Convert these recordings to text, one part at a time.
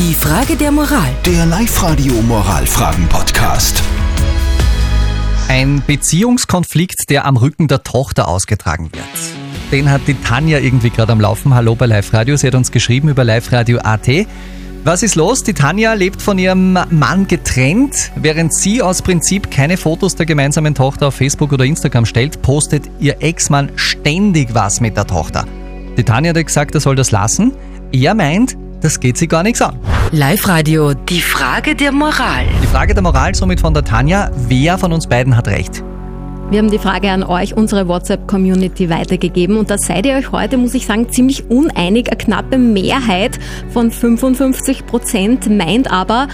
Die Frage der Moral. Der Live-Radio Moralfragen-Podcast. Ein Beziehungskonflikt, der am Rücken der Tochter ausgetragen wird. Den hat die Tanja irgendwie gerade am Laufen. Hallo bei Live Radio. Sie hat uns geschrieben über Live Radio AT. Was ist los? Die Tanja lebt von ihrem Mann getrennt. Während sie aus Prinzip keine Fotos der gemeinsamen Tochter auf Facebook oder Instagram stellt, postet ihr Ex-Mann ständig was mit der Tochter. Die Tanja hat gesagt, er soll das lassen. Er meint, das geht sie gar nichts an. Live-Radio. Die Frage der Moral. Die Frage der Moral somit von der Tanja. Wer von uns beiden hat recht? Wir haben die Frage an euch, unsere WhatsApp-Community, weitergegeben und da seid ihr euch heute, muss ich sagen, ziemlich uneinig. Eine knappe Mehrheit von 55 Prozent meint aber,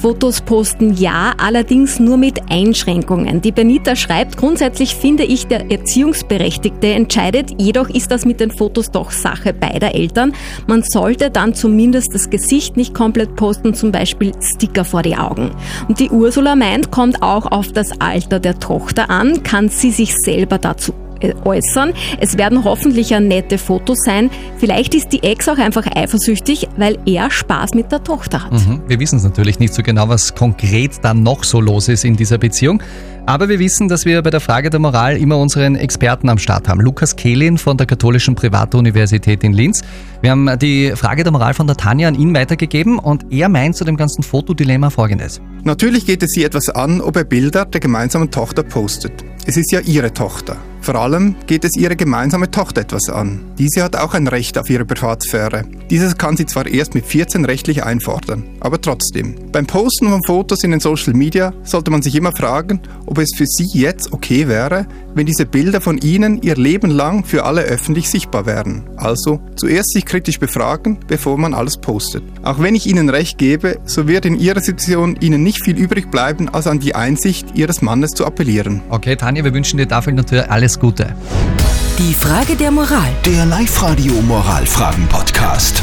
Fotos posten ja, allerdings nur mit Einschränkungen. Die Benita schreibt, grundsätzlich finde ich, der Erziehungsberechtigte entscheidet, jedoch ist das mit den Fotos doch Sache beider Eltern. Man sollte dann zumindest das Gesicht nicht komplett posten, zum Beispiel Sticker vor die Augen. Und die Ursula meint, kommt auch auf das Alter der Tochter an, kann sie sich selber dazu äußern. Es werden hoffentlich ja nette Fotos sein. Vielleicht ist die Ex auch einfach eifersüchtig, weil er Spaß mit der Tochter hat. Mhm. Wir wissen es natürlich nicht so genau, was konkret dann noch so los ist in dieser Beziehung. Aber wir wissen, dass wir bei der Frage der Moral immer unseren Experten am Start haben. Lukas Kehlin von der Katholischen Privatuniversität in Linz. Wir haben die Frage der Moral von der Tanja an ihn weitergegeben und er meint zu dem ganzen Fotodilemma folgendes. Natürlich geht es sie etwas an, ob er Bilder der gemeinsamen Tochter postet. Es ist ja ihre Tochter. Vor allem geht es ihre gemeinsame Tochter etwas an. Diese hat auch ein Recht auf ihre Privatsphäre. Dieses kann sie zwar erst mit 14 rechtlich einfordern, aber trotzdem. Beim Posten von Fotos in den Social Media sollte man sich immer fragen, ob es für sie jetzt okay wäre, wenn diese Bilder von ihnen ihr Leben lang für alle öffentlich sichtbar wären. Also zuerst sich kritisch befragen, bevor man alles postet. Auch wenn ich ihnen recht gebe, so wird in ihrer Situation ihnen nicht viel übrig bleiben, als an die Einsicht ihres Mannes zu appellieren. Okay, Tanja, wir wünschen dir dafür natürlich alles Gute. Die Frage der Moral. Der Live-Radio Moralfragen-Podcast.